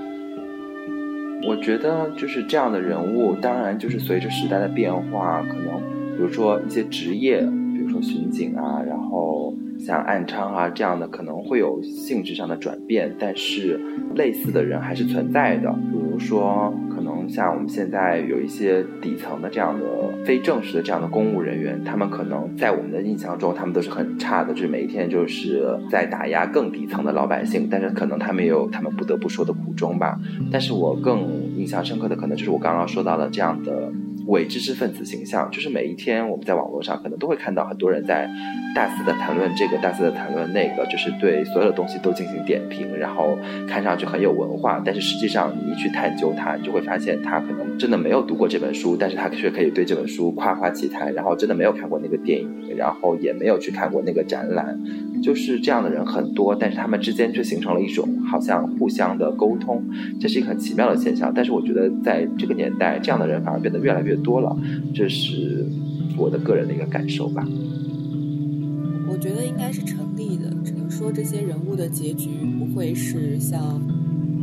我觉得就是这样的人物，当然就是随着时代的变化，可能比如说一些职业，比如说巡警啊，然后像暗娼啊这样的，可能会有性质上的转变，但是类似的人还是存在的，比如说。可能像我们现在有一些底层的这样的非正式的这样的公务人员，他们可能在我们的印象中，他们都是很差的，就是每一天就是在打压更底层的老百姓。但是可能他们也有他们不得不说的苦衷吧。但是我更印象深刻的，可能就是我刚刚说到的这样的。伪知识分子形象，就是每一天我们在网络上可能都会看到很多人在大肆的谈论这个，大肆的谈论那个，就是对所有的东西都进行点评，然后看上去很有文化，但是实际上你一去探究它，你就会发现他可能真的没有读过这本书，但是他却可以对这本书夸夸其谈，然后真的没有看过那个电影，然后也没有去看过那个展览，就是这样的人很多，但是他们之间却形成了一种好像互相的沟通，这是一个很奇妙的现象。但是我觉得在这个年代，这样的人反而变得越来越。多了，这是我的个人的一个感受吧。我觉得应该是成立的，只能说这些人物的结局不会是像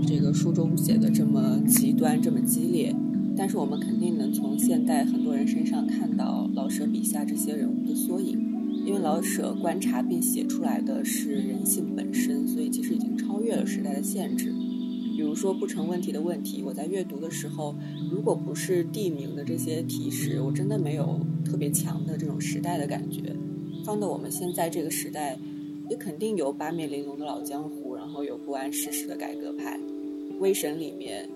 这个书中写的这么极端、这么激烈。但是我们肯定能从现代很多人身上看到老舍笔下这些人物的缩影，因为老舍观察并写出来的是人性本身，所以其实已经超越了时代的限制。比如说不成问题的问题，我在阅读的时候，如果不是地名的这些提示，我真的没有特别强的这种时代的感觉。放到我们现在这个时代，也肯定有八面玲珑的老江湖，然后有不谙世事的改革派。微神里面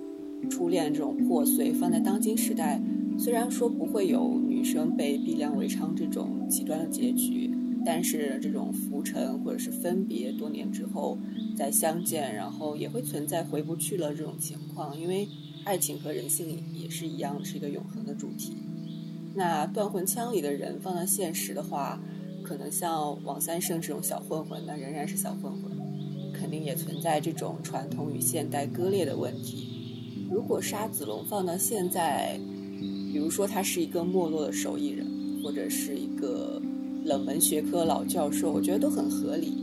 初恋这种破碎，放在当今时代，虽然说不会有女生被逼良为娼这种极端的结局。但是这种浮沉或者是分别多年之后再相见，然后也会存在回不去了这种情况，因为爱情和人性也是一样，是一个永恒的主题。那断魂枪里的人放到现实的话，可能像王三胜这种小混混，那仍然是小混混，肯定也存在这种传统与现代割裂的问题。如果沙子龙放到现在，比如说他是一个没落的手艺人，或者是一个。冷门学科老教授，我觉得都很合理。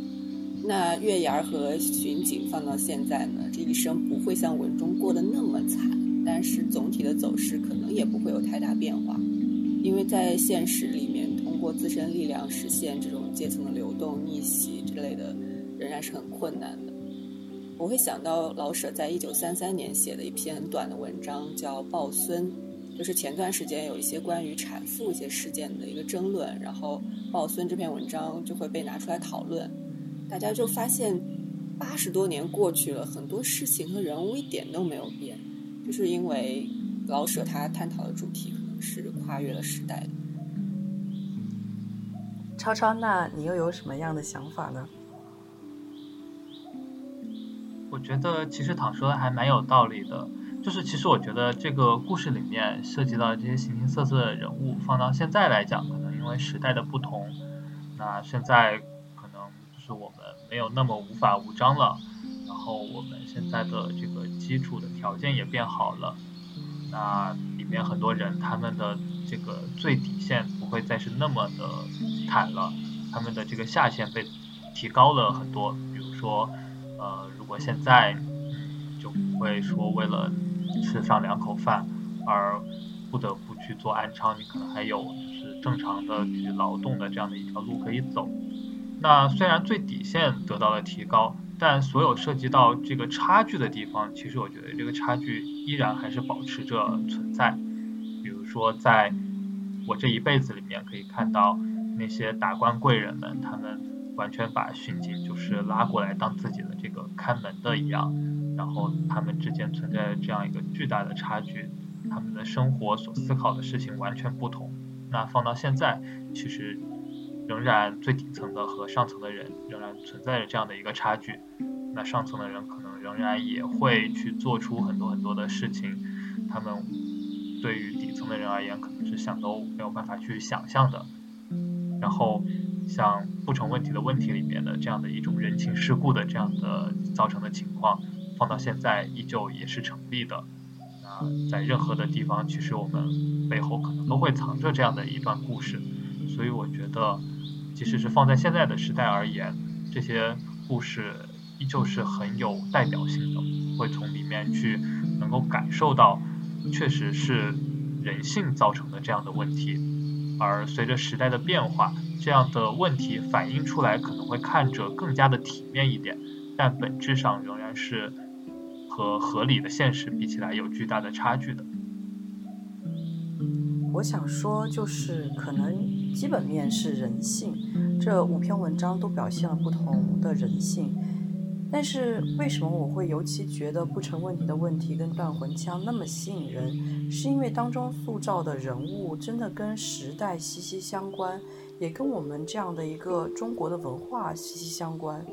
那月牙和巡警放到现在呢，这一生不会像文中过得那么惨，但是总体的走势可能也不会有太大变化，因为在现实里面，通过过自身力量实现这种阶层的流动、逆袭之类的，仍然是很困难的。我会想到老舍在一九三三年写的一篇短的文章，叫《抱孙》，就是前段时间有一些关于产妇一些事件的一个争论，然后《抱孙》这篇文章就会被拿出来讨论，大家就发现八十多年过去了，很多事情和人物一点都没有变，就是因为老舍他探讨的主题可能是跨越了时代的。超超，那你又有什么样的想法呢？我觉得其实躺说的还蛮有道理的，就是其实我觉得这个故事里面涉及到这些形形色色的人物，放到现在来讲，可能因为时代的不同，那现在可能就是我们没有那么无法无张了，然后我们现在的这个基础的条件也变好了，那里面很多人他们的这个最底线不会再是那么的惨了，他们的这个下限被提高了很多，比如说。呃，如果现在就不会说为了吃上两口饭而不得不去做暗娼，你可能还有就是正常的去劳动的这样的一条路可以走。那虽然最底线得到了提高，但所有涉及到这个差距的地方，其实我觉得这个差距依然还是保持着存在。比如说，在我这一辈子里面可以看到那些达官贵人们，他们。完全把巡警就是拉过来当自己的这个看门的一样，然后他们之间存在这样一个巨大的差距，他们的生活所思考的事情完全不同。那放到现在，其实仍然最底层的和上层的人仍然存在着这样的一个差距。那上层的人可能仍然也会去做出很多很多的事情，他们对于底层的人而言，可能是想都没有办法去想象的。然后。像不成问题的问题里面的这样的一种人情世故的这样的造成的情况，放到现在依旧也是成立的。那在任何的地方，其实我们背后可能都会藏着这样的一段故事。所以我觉得，即使是放在现在的时代而言，这些故事依旧是很有代表性的，会从里面去能够感受到，确实是人性造成的这样的问题。而随着时代的变化，这样的问题反映出来可能会看着更加的体面一点，但本质上仍然是和合理的现实比起来有巨大的差距的。我想说，就是可能基本面是人性，这五篇文章都表现了不同的人性。但是为什么我会尤其觉得不成问题的问题跟断魂枪那么吸引人？是因为当中塑造的人物真的跟时代息息相关，也跟我们这样的一个中国的文化息息相关。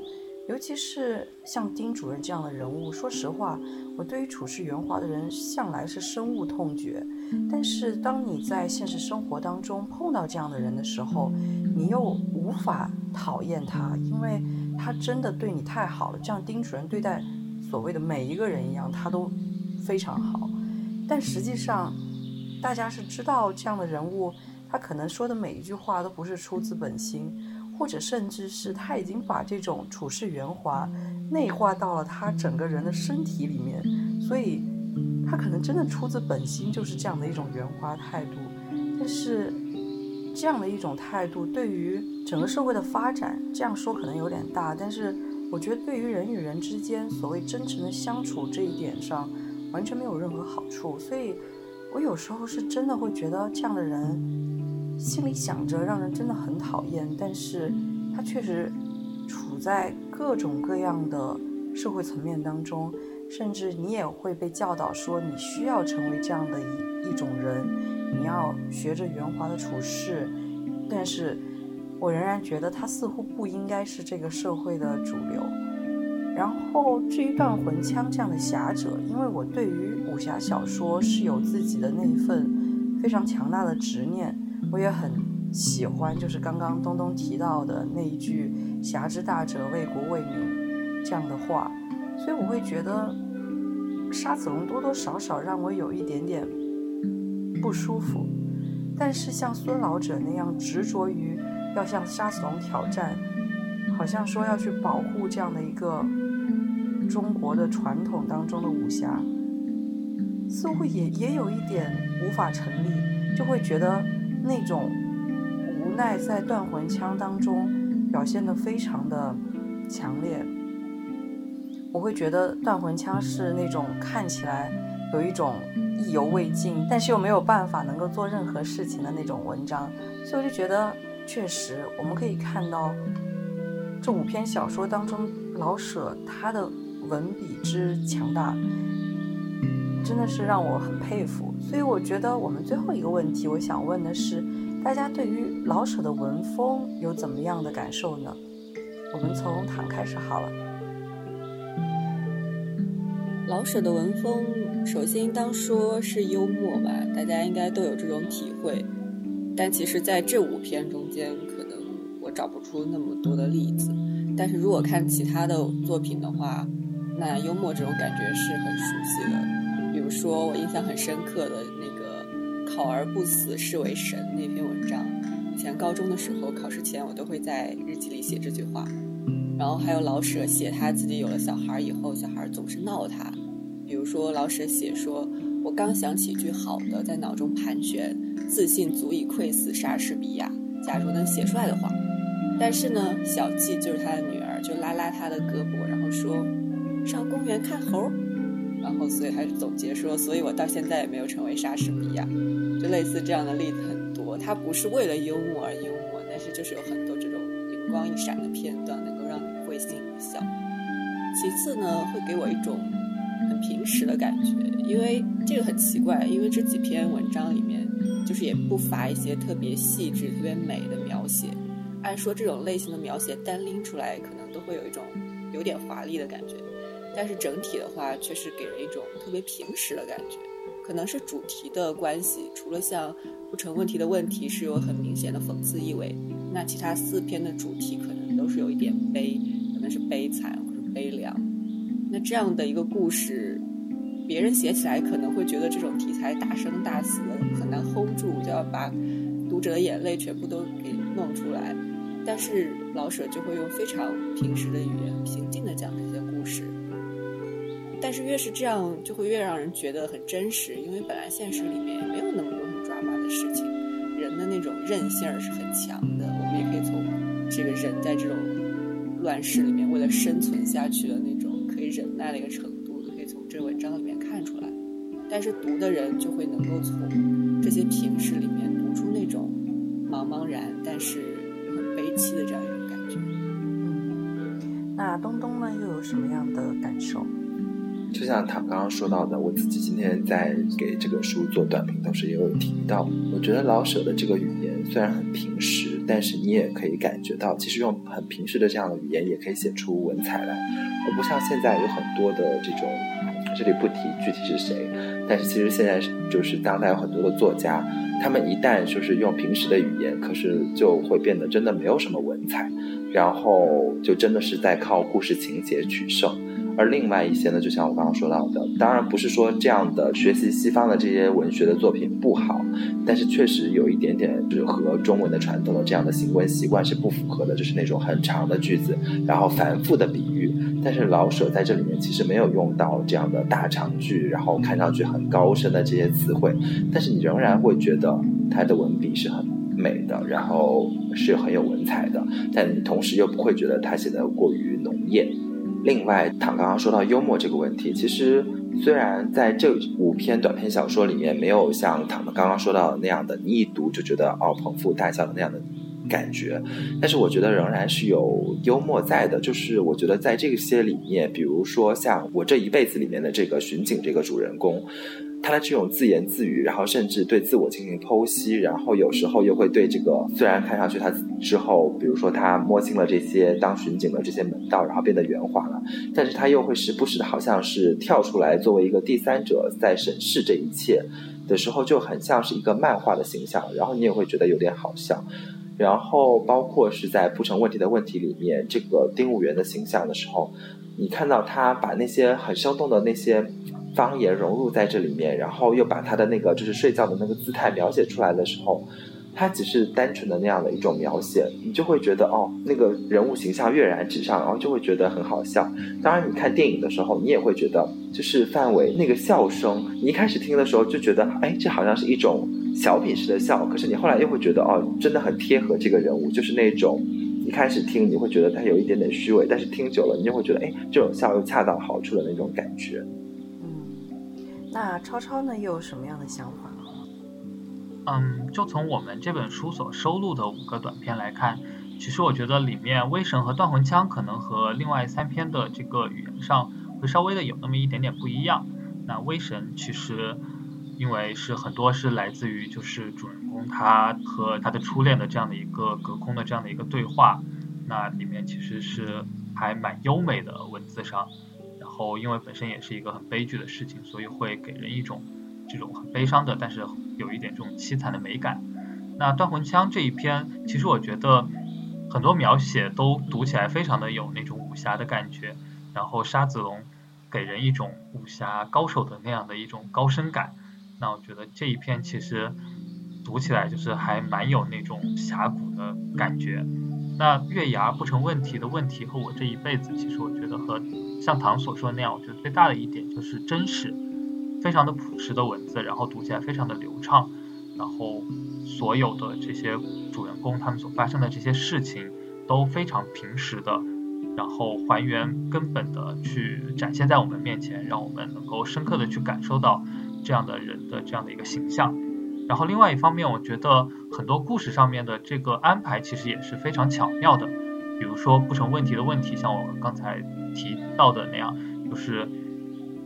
尤其是像丁主任这样的人物，说实话，我对于处事圆滑的人向来是深恶痛绝。但是当你在现实生活当中碰到这样的人的时候，你又无法讨厌他，因为他真的对你太好了。像丁主任对待所谓的每一个人一样，他都非常好。但实际上，大家是知道这样的人物，他可能说的每一句话都不是出自本心。或者甚至是他已经把这种处事圆滑内化到了他整个人的身体里面，所以他可能真的出自本心，就是这样的一种圆滑态度。但是这样的一种态度对于整个社会的发展，这样说可能有点大，但是我觉得对于人与人之间所谓真诚的相处这一点上，完全没有任何好处。所以我有时候是真的会觉得这样的人。心里想着让人真的很讨厌，但是他确实处在各种各样的社会层面当中，甚至你也会被教导说你需要成为这样的一一种人，你要学着圆滑的处事。但是我仍然觉得他似乎不应该是这个社会的主流。然后至于断魂枪这样的侠者，因为我对于武侠小说是有自己的那一份非常强大的执念。我也很喜欢，就是刚刚东东提到的那一句“侠之大者，为国为民”这样的话，所以我会觉得沙子龙多多少少让我有一点点不舒服。但是像孙老者那样执着于要向沙子龙挑战，好像说要去保护这样的一个中国的传统当中的武侠，似乎也也有一点无法成立，就会觉得。那种无奈在断魂枪当中表现的非常的强烈。我会觉得断魂枪是那种看起来有一种意犹未尽，但是又没有办法能够做任何事情的那种文章，所以我就觉得，确实我们可以看到这五篇小说当中，老舍他的文笔之强大，真的是让我很佩服。所以我觉得我们最后一个问题，我想问的是，大家对于老舍的文风有怎么样的感受呢？我们从唐开始好了。老舍的文风，首先当说是幽默吧，大家应该都有这种体会。但其实，在这五篇中间，可能我找不出那么多的例子。但是如果看其他的作品的话，那幽默这种感觉是很熟悉的。比如说，我印象很深刻的那个“考而不死，是为神”那篇文章，以前高中的时候考试前，我都会在日记里写这句话。然后还有老舍写他自己有了小孩以后，小孩总是闹他。比如说老舍写说：“我刚想起一句好的，在脑中盘旋，自信足以窥死莎士比亚。假如能写出来的话。”但是呢，小季就是他的女儿，就拉拉他的胳膊，然后说：“上公园看猴。”然后所以他总结说：“所以我到现在也没有成为莎士比亚。”就类似这样的例子很多。他不是为了幽默而幽默，但是就是有很多这种灵光一闪的片段。能够让你会心一笑。其次呢，会给我一种平实的感觉，因为这个很奇怪，因为这几篇文章里面，就是也不乏一些特别细致、特别美的描写。按说这种类型的描写单拎出来，可能都会有一种有点华丽的感觉，但是整体的话，却是给人一种特别平实的感觉。可能是主题的关系，除了像不成问题的问题是有很明显的讽刺意味，那其他四篇的主题可能都是有一点悲。可能是悲惨或者悲凉，那这样的一个故事，别人写起来可能会觉得这种题材大生大死很难 hold 住，就要把读者的眼泪全部都给弄出来。但是老舍就会用非常平实的语言，平静的讲这些故事。但是越是这样，就会越让人觉得很真实，因为本来现实里面没有那么多很抓马的事情，人的那种韧性是很强的。我们也可以从这个人在这种。乱世里面，为了生存下去的那种可以忍耐的一个程度，可以从这文章里面。但是读的人就会能够从这些平实里面读出那种茫茫然，但是又很悲戚的这样一种感觉。嗯，那东东呢，又有什么样的感受？就像他刚刚说到的，我自己今天在给这个书做短评，同时也有提到，我觉得老舍的这个语言虽然很平实。但是你也可以感觉到，其实用很平实的这样的语言也可以写出文采来，而不像现在有很多的这种，这里不提具体是谁，但是其实现在就是当代有很多的作家，他们一旦就是用平时的语言，可是就会变得真的没有什么文采，然后就真的是在靠故事情节取胜。而另外一些呢，就像我刚刚说到的，当然不是说这样的学习西方的这些文学的作品不好，但是确实有一点点是和中文的传统的这样的行文习惯是不符合的，就是那种很长的句子，然后反复的比喻。但是老舍在这里面其实没有用到这样的大长句，然后看上去很高深的这些词汇，但是你仍然会觉得他的文笔是很美的，然后是很有文采的，但同时又不会觉得他写的过于浓艳。另外，唐刚刚说到幽默这个问题，其实虽然在这五篇短篇小说里面没有像唐刚刚说到的那样的，你一读就觉得哦捧腹大笑的那样的感觉，但是我觉得仍然是有幽默在的。就是我觉得在这些里面，比如说像我这一辈子里面的这个巡警这个主人公。他的这种自言自语，然后甚至对自我进行剖析，然后有时候又会对这个虽然看上去他之后，比如说他摸清了这些当巡警的这些门道，然后变得圆滑了，但是他又会时不时的好像是跳出来作为一个第三者在审视这一切的时候，就很像是一个漫画的形象，然后你也会觉得有点好笑。然后包括是在不成问题的问题里面，这个丁务员的形象的时候，你看到他把那些很生动的那些。方言融入在这里面，然后又把他的那个就是睡觉的那个姿态描写出来的时候，他只是单纯的那样的一种描写，你就会觉得哦，那个人物形象跃然纸上，然后就会觉得很好笑。当然，你看电影的时候，你也会觉得，就是范伟那个笑声，你一开始听的时候就觉得，哎，这好像是一种小品式的笑，可是你后来又会觉得哦，真的很贴合这个人物，就是那种一开始听你会觉得他有一点点虚伪，但是听久了你就会觉得，哎，这种笑又恰到好处的那种感觉。嗯，那超超呢又有什么样的想法？嗯，就从我们这本书所收录的五个短片来看，其实我觉得里面《威神》和《断魂枪》可能和另外三篇的这个语言上会稍微的有那么一点点不一样。那《威神》其实因为是很多是来自于就是主人公他和他的初恋的这样的一个隔空的这样的一个对话，那里面其实是还蛮优美的文字上，然后因为本身也是一个很悲剧的事情，所以会给人一种。这种很悲伤的，但是有一点这种凄惨的美感。那断魂枪这一篇，其实我觉得很多描写都读起来非常的有那种武侠的感觉。然后沙子龙给人一种武侠高手的那样的一种高深感。那我觉得这一篇其实读起来就是还蛮有那种峡谷的感觉。那月牙不成问题的问题和我这一辈子，其实我觉得和像唐所说的那样，我觉得最大的一点就是真实。非常的朴实的文字，然后读起来非常的流畅，然后所有的这些主人公他们所发生的这些事情都非常平实的，然后还原根本的去展现在我们面前，让我们能够深刻的去感受到这样的人的这样的一个形象。然后另外一方面，我觉得很多故事上面的这个安排其实也是非常巧妙的，比如说不成问题的问题，像我刚才提到的那样，就是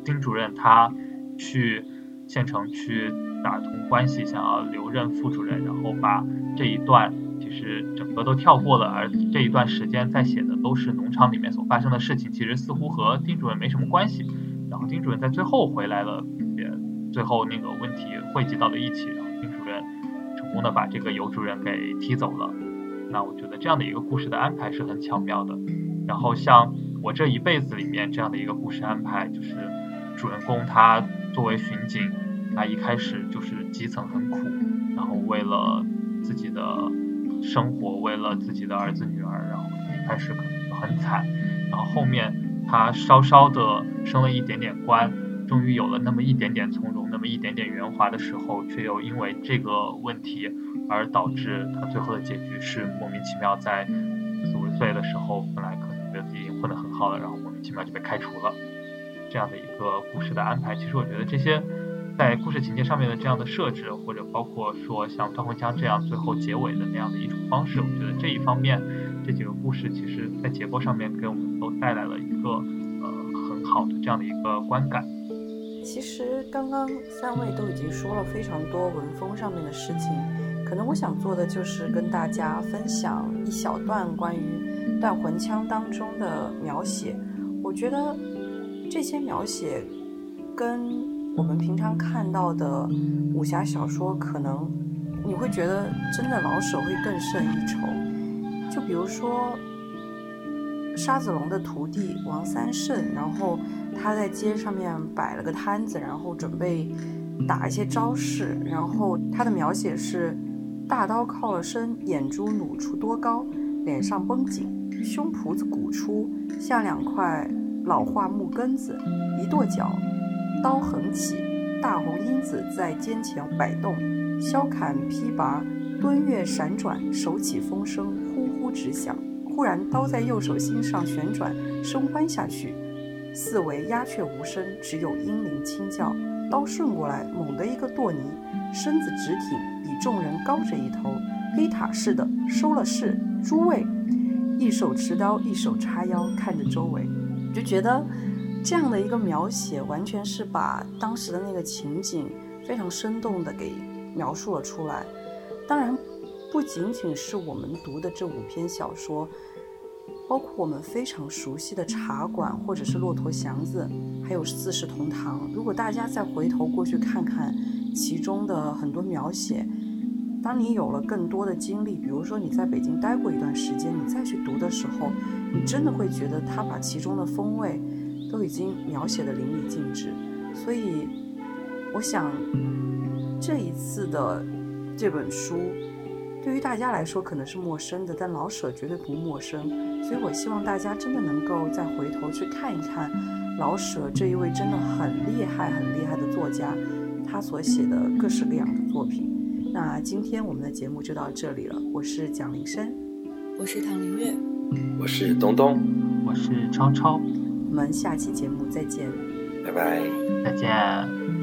丁主任他。去县城去打通关系，想要留任副主任，然后把这一段其实整个都跳过了，而这一段时间在写的都是农场里面所发生的事情，其实似乎和丁主任没什么关系。然后丁主任在最后回来了，也最后那个问题汇集到了一起，然后丁主任成功的把这个尤主任给踢走了。那我觉得这样的一个故事的安排是很巧妙的。然后像我这一辈子里面这样的一个故事安排，就是主人公他。作为巡警，他一开始就是基层很苦，然后为了自己的生活，为了自己的儿子女儿，然后一开始可能就很惨，然后后面他稍稍的升了一点点官，终于有了那么一点点从容，那么一点点圆滑的时候，却又因为这个问题而导致他最后的结局是莫名其妙，在四五十岁的时候，本来可能觉得自己混得很好了，然后莫名其妙就被开除了。这样的一个故事的安排，其实我觉得这些在故事情节上面的这样的设置，或者包括说像断魂枪这样最后结尾的那样的一种方式，我觉得这一方面这几个故事其实在结构上面给我们都带来了一个呃很好的这样的一个观感。其实刚刚三位都已经说了非常多文风上面的事情，可能我想做的就是跟大家分享一小段关于断魂枪当中的描写，我觉得。这些描写跟我们平常看到的武侠小说，可能你会觉得真的老舍会更胜一筹。就比如说沙子龙的徒弟王三胜，然后他在街上面摆了个摊子，然后准备打一些招式，然后他的描写是：大刀靠了身，眼珠努出多高，脸上绷紧，胸脯子鼓出，像两块。老化木根子，一跺脚，刀横起，大红缨子在肩前摆动，削砍劈拔，蹲跃闪转，手起风声呼呼直响。忽然刀在右手心上旋转，升弯下去，四围鸦雀无声，只有鹰铃轻叫。刀顺过来，猛地一个跺泥，身子直挺，比众人高着一头，黑塔似的收了势。诸位，一手持刀，一手叉腰，看着周围。就觉得这样的一个描写，完全是把当时的那个情景非常生动的给描述了出来。当然，不仅仅是我们读的这五篇小说，包括我们非常熟悉的《茶馆》或者是《骆驼祥子》，还有《四世同堂》。如果大家再回头过去看看其中的很多描写，当你有了更多的经历，比如说你在北京待过一段时间，你再去读的时候，你真的会觉得他把其中的风味都已经描写的淋漓尽致。所以，我想这一次的这本书对于大家来说可能是陌生的，但老舍绝对不陌生。所以我希望大家真的能够再回头去看一看老舍这一位真的很厉害、很厉害的作家，他所写的各式各样的作品。那今天我们的节目就到这里了，我是蒋林生，我是唐林月，我是东东，我是超超，我们下期节目再见，拜拜，再见。